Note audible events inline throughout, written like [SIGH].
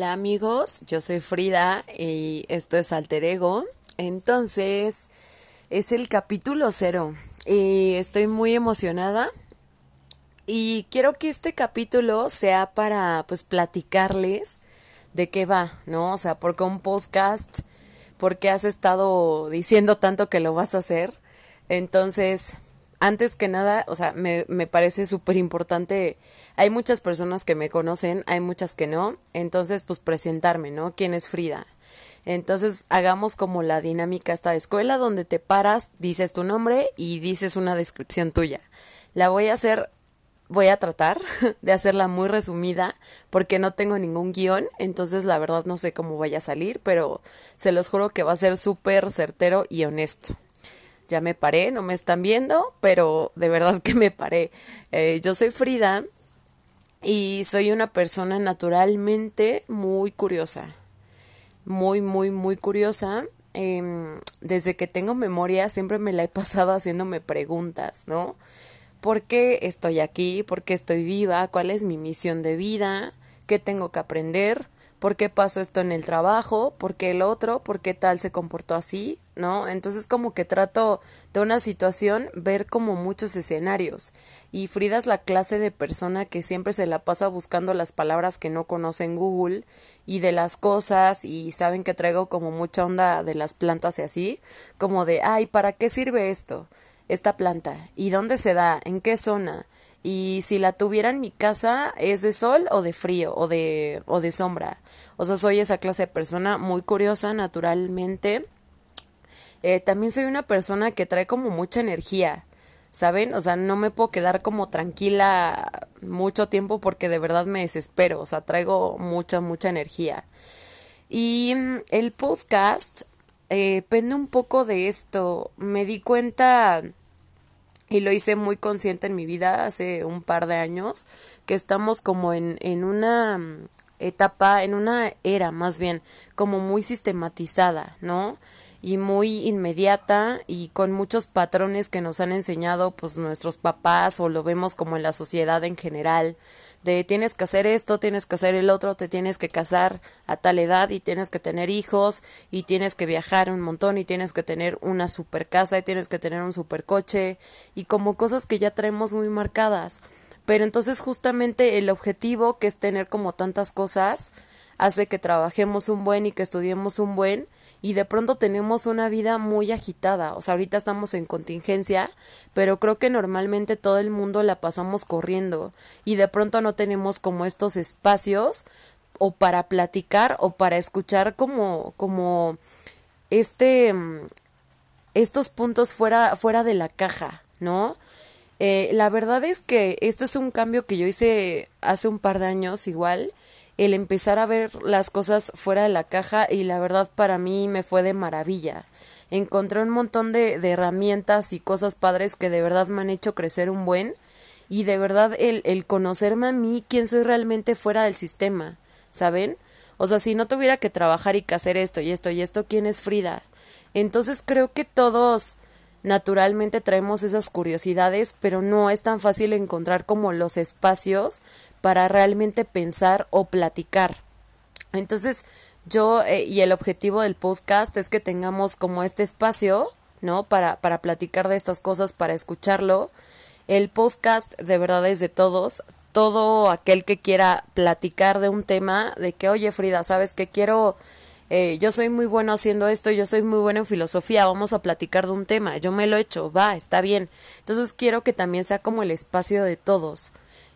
Hola amigos, yo soy Frida y esto es Alter Ego. Entonces, es el capítulo cero y estoy muy emocionada y quiero que este capítulo sea para pues platicarles de qué va, ¿no? O sea, porque un podcast, porque has estado diciendo tanto que lo vas a hacer. Entonces, antes que nada, o sea, me, me parece súper importante. Hay muchas personas que me conocen, hay muchas que no. Entonces, pues presentarme, ¿no? ¿Quién es Frida? Entonces, hagamos como la dinámica esta de escuela, donde te paras, dices tu nombre y dices una descripción tuya. La voy a hacer, voy a tratar [LAUGHS] de hacerla muy resumida, porque no tengo ningún guion. Entonces, la verdad, no sé cómo vaya a salir, pero se los juro que va a ser súper certero y honesto ya me paré, no me están viendo, pero de verdad [LAUGHS] que me paré. Eh, yo soy Frida y soy una persona naturalmente muy curiosa, muy, muy, muy curiosa. Em, desde que tengo memoria siempre me la he pasado haciéndome preguntas, ¿no? ¿Por qué estoy aquí? ¿Por qué estoy viva? ¿Cuál es mi misión de vida? ¿Qué tengo que aprender? ¿Por qué pasó esto en el trabajo? ¿Por qué el otro? ¿Por qué tal se comportó así? ¿No? Entonces como que trato de una situación ver como muchos escenarios. Y Frida es la clase de persona que siempre se la pasa buscando las palabras que no conoce en Google y de las cosas y saben que traigo como mucha onda de las plantas y así, como de, ay, ¿para qué sirve esto? Esta planta. ¿Y dónde se da? ¿En qué zona? Y si la tuviera en mi casa es de sol o de frío o de o de sombra. O sea soy esa clase de persona muy curiosa naturalmente. Eh, también soy una persona que trae como mucha energía saben o sea no me puedo quedar como tranquila mucho tiempo porque de verdad me desespero. O sea traigo mucha mucha energía. Y mm, el podcast eh, pende un poco de esto. Me di cuenta y lo hice muy consciente en mi vida hace un par de años, que estamos como en, en una mm, etapa, en una era más bien, como muy sistematizada, ¿no? y muy inmediata y con muchos patrones que nos han enseñado pues nuestros papás o lo vemos como en la sociedad en general de tienes que hacer esto, tienes que hacer el otro, te tienes que casar a tal edad y tienes que tener hijos y tienes que viajar un montón y tienes que tener una super casa y tienes que tener un super coche y como cosas que ya traemos muy marcadas. Pero entonces justamente el objetivo que es tener como tantas cosas hace que trabajemos un buen y que estudiemos un buen y de pronto tenemos una vida muy agitada. O sea, ahorita estamos en contingencia, pero creo que normalmente todo el mundo la pasamos corriendo y de pronto no tenemos como estos espacios o para platicar o para escuchar como como este estos puntos fuera fuera de la caja, ¿no? Eh, la verdad es que este es un cambio que yo hice hace un par de años igual el empezar a ver las cosas fuera de la caja y la verdad para mí me fue de maravilla. Encontré un montón de, herramientas y cosas padres que de verdad me han hecho crecer un buen y de verdad el, el conocerme a mí, quién soy realmente fuera del sistema, ¿saben? O sea, si no tuviera que trabajar y que hacer esto y esto y esto, ¿quién es Frida? Entonces creo que todos naturalmente traemos esas curiosidades, pero no es tan fácil encontrar como los espacios para realmente pensar o platicar. Entonces, yo eh, y el objetivo del podcast es que tengamos como este espacio, ¿no? Para, para platicar de estas cosas, para escucharlo. El podcast de verdad es de todos. Todo aquel que quiera platicar de un tema, de que, oye Frida, ¿sabes que quiero eh, yo soy muy bueno haciendo esto, yo soy muy bueno en filosofía, vamos a platicar de un tema, yo me lo he hecho, va, está bien. Entonces quiero que también sea como el espacio de todos.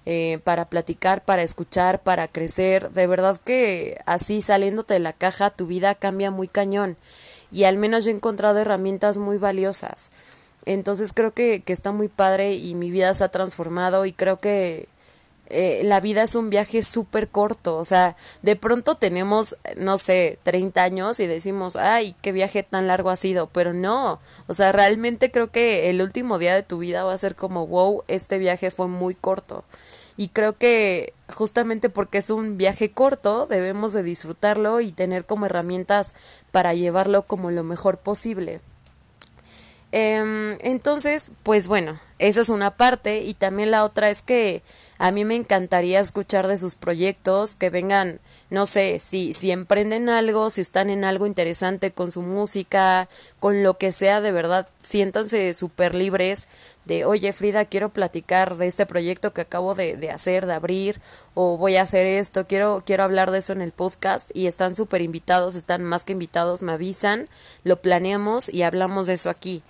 Eh, para platicar, para escuchar, para crecer. De verdad que así saliéndote de la caja tu vida cambia muy cañón. Y al menos yo he encontrado herramientas muy valiosas. Entonces creo que, que está muy padre y mi vida se ha transformado y creo que eh, la vida es un viaje súper corto, o sea, de pronto tenemos, no sé, 30 años y decimos, ay, qué viaje tan largo ha sido, pero no, o sea, realmente creo que el último día de tu vida va a ser como, wow, este viaje fue muy corto. Y creo que justamente porque es un viaje corto, debemos de disfrutarlo y tener como herramientas para llevarlo como lo mejor posible. Em, entonces, pues bueno, esa es una parte y también la otra es que A mí me encantaría escuchar de sus proyectos, que vengan, no sé, si, si emprenden algo, si están en algo interesante con su música, con lo que sea, de verdad, siéntanse súper libres de, oye Frida, quiero platicar de este proyecto que acabo de, de, hacer, de abrir, o voy a hacer esto, quiero, quiero hablar de eso en el podcast y están súper invitados, están más que invitados, me avisan, lo planeamos y hablamos de eso aquí.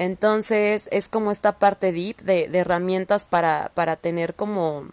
Entonces es como esta parte deep de, de herramientas para, para tener como,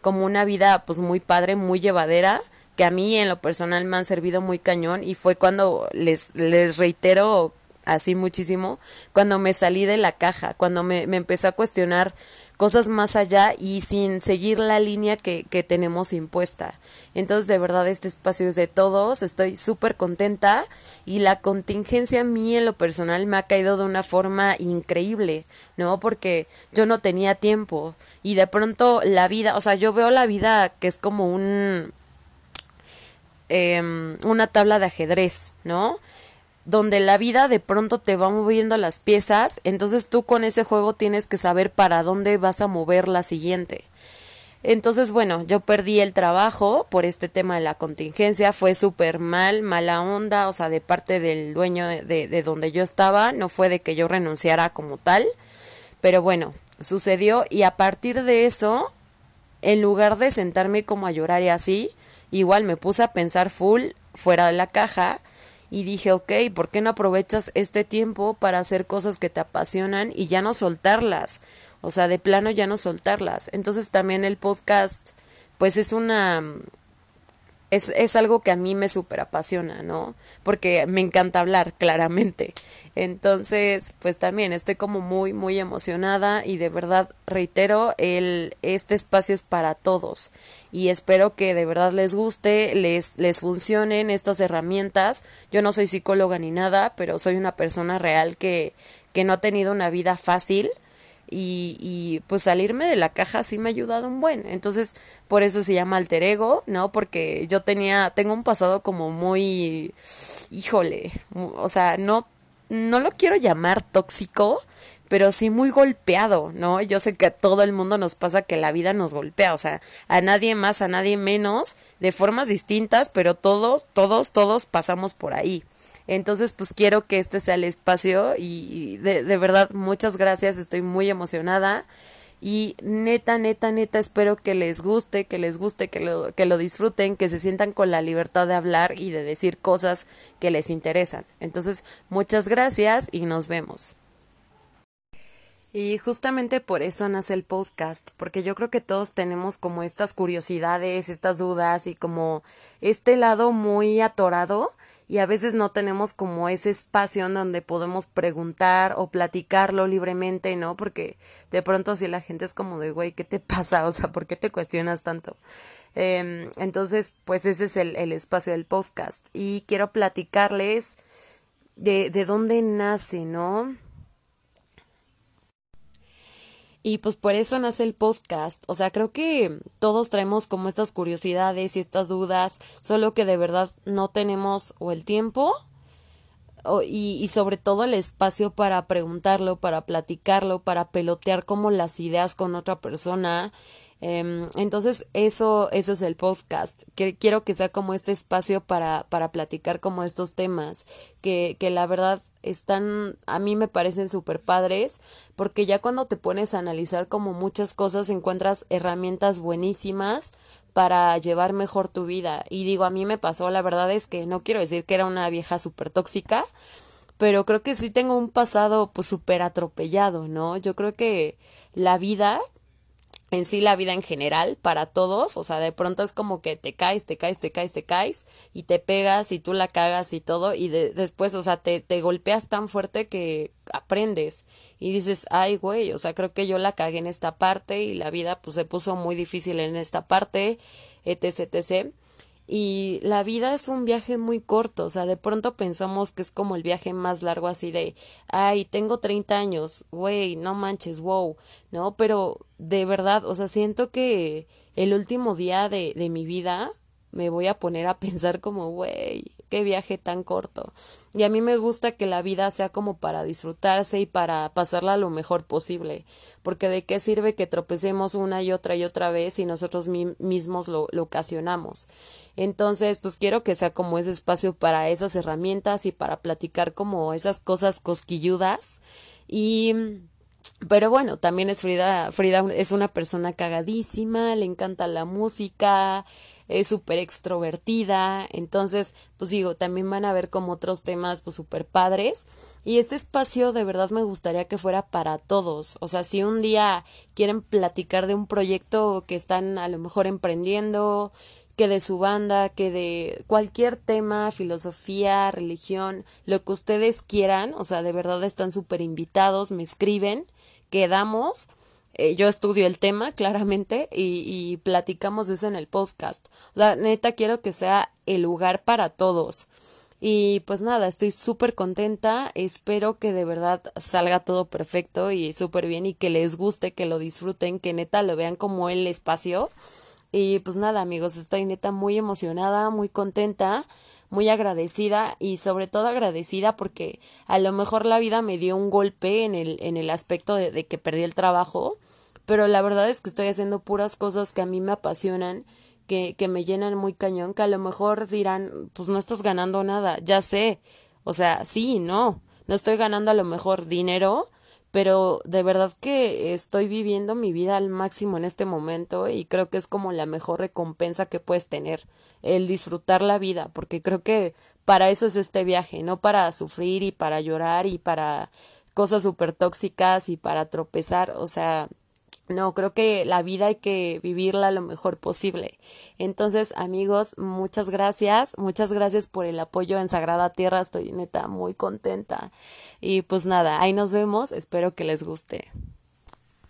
como una vida pues muy padre, muy llevadera, que a mí en lo personal me han servido muy cañón y fue cuando les, les reitero así muchísimo, cuando me salí de la caja, cuando me, me empecé a cuestionar cosas más allá y sin seguir la línea que, que tenemos impuesta. Entonces, de verdad, este espacio es de todos, estoy súper contenta y la contingencia a mí en lo personal me ha caído de una forma increíble, ¿no? Porque yo no tenía tiempo y de pronto la vida, o sea, yo veo la vida que es como un... Eh, una tabla de ajedrez, ¿no? Donde la vida de pronto te va moviendo las piezas, entonces tú con ese juego tienes que saber para dónde vas a mover la siguiente. Entonces, bueno, yo perdí el trabajo por este tema de la contingencia, fue súper mal, mala onda, o sea, de parte del dueño de, de, de, donde yo estaba, no fue de que yo renunciara como tal, pero bueno, sucedió y a partir de eso, en lugar de sentarme como a llorar y así, igual me puse a pensar full fuera de la caja y dije, ok, ¿por qué no aprovechas este tiempo para hacer cosas que te apasionan y ya no soltarlas? O sea, de plano ya no soltarlas. Entonces también el podcast, pues es una es, es algo que a mí me súper apasiona, ¿no? Porque me encanta hablar, claramente. Entonces, pues también estoy como muy, muy emocionada y de verdad reitero, el, este espacio es para todos y espero que de verdad les guste, les, les funcionen estas herramientas. Yo no soy psicóloga ni nada, pero soy una persona real que, que no ha tenido una vida fácil y, y, pues salirme de la caja sí me ha ayudado un buen. Entonces, por eso se llama alter ego, ¿no? Porque yo tenía, tengo un pasado como muy, híjole, o sea, no, no lo quiero llamar tóxico, pero sí muy golpeado, ¿no? Yo sé que a todo el mundo nos pasa que la vida nos golpea, o sea, a nadie más, a nadie menos, de formas distintas, pero todos, todos, todos pasamos por ahí. Entonces, pues quiero que este sea el espacio y de, verdad muchas gracias, estoy muy emocionada y neta, neta, neta, espero que les guste, que les guste, que lo, que lo disfruten, que se sientan con la libertad de hablar y de decir cosas que les interesan. Entonces, muchas gracias y nos vemos. Y justamente por eso nace el podcast, porque yo creo que todos tenemos como estas curiosidades, estas dudas y como este lado muy atorado y a veces no tenemos como ese espacio en donde podemos preguntar o platicarlo libremente, ¿no? Porque de pronto si la gente es como de, güey, ¿qué te pasa? O sea, ¿por qué te cuestionas tanto? Eh, entonces, pues ese es el, el, espacio del podcast y quiero platicarles de, de dónde nace, ¿no? Y pues por eso nace el podcast. O sea, creo que todos traemos como estas curiosidades y estas dudas, solo que de verdad no tenemos o el tiempo o, y, y sobre todo el espacio para preguntarlo, para platicarlo, para pelotear como las ideas con otra persona. Um, entonces, eso, eso es el podcast. Que, quiero que sea como este espacio para, para platicar como estos temas, que, que la verdad están, a mí me parecen súper padres, porque ya cuando te pones a analizar como muchas cosas, encuentras herramientas buenísimas para llevar mejor tu vida. Y digo, a mí me pasó, la verdad es que no quiero decir que era una vieja súper tóxica, pero creo que sí tengo un pasado pues súper atropellado, ¿no? Yo creo que la vida en sí la vida en general para todos, o sea, de pronto es como que te caes, te caes, te caes, te caes y te pegas y tú la cagas y todo y de, después, o sea, te, te golpeas tan fuerte que aprendes y dices, ay, güey, o sea, creo que yo la cagué en esta parte y la vida pues se puso muy difícil en esta parte, etc, etc. Y la vida es un viaje muy corto, o sea, de pronto pensamos que es como el viaje más largo así de, ay, tengo 30 años, güey, no manches, wow, ¿no? Pero de verdad, o sea, siento que el último día de, de mi vida me voy a poner a [LAUGHS] pensar como, güey, qué viaje tan corto. Y a mí me gusta que la vida sea como para disfrutarse y para pasarla lo mejor posible, porque de qué sirve que tropecemos una y otra y otra vez si nosotros mismos lo, ocasionamos. Entonces, pues quiero que sea como ese espacio para esas herramientas y para platicar como esas cosas cosquilludas y pero bueno, también es Frida, Frida es una persona cagadísima, le encanta la música, es súper extrovertida, entonces, pues digo, también van a ver como otros temas, pues súper padres. Y este espacio de verdad me gustaría que fuera para todos. O sea, si un día quieren platicar de un proyecto que están a lo mejor emprendiendo, que de su banda, que de cualquier tema, filosofía, religión, lo que ustedes quieran, o sea, de verdad están súper invitados, me escriben, quedamos, eh, yo estudio el tema [LAUGHS] claramente y, platicamos eso en el podcast. O sea, neta quiero que sea el lugar para todos. Y pues nada, estoy súper contenta, espero que de verdad salga todo perfecto y súper bien y que les guste, que lo disfruten, que neta lo vean como el espacio y pues nada, amigos, estoy neta muy emocionada, muy contenta, muy agradecida y sobre todo agradecida porque a lo mejor la vida me dio un golpe en el, en el aspecto de, que perdí el trabajo, pero la verdad es que estoy haciendo puras cosas que a mí me apasionan, que, que me llenan muy cañón, que a lo mejor dirán, pues no estás ganando nada, ya sé, o sea, sí, no, no estoy ganando a lo mejor dinero, pero de verdad que estoy viviendo mi vida al máximo en este momento y creo que es como la mejor recompensa que puedes tener, el disfrutar la vida, porque creo que para eso es este viaje, no para sufrir y para llorar y para cosas súper tóxicas y para tropezar, o sea, no, creo que la vida hay que vivirla lo mejor posible. Entonces, amigos, muchas gracias, muchas gracias por el apoyo en Sagrada Tierra, estoy neta muy contenta. Y pues nada, ahí nos vemos, espero que les guste.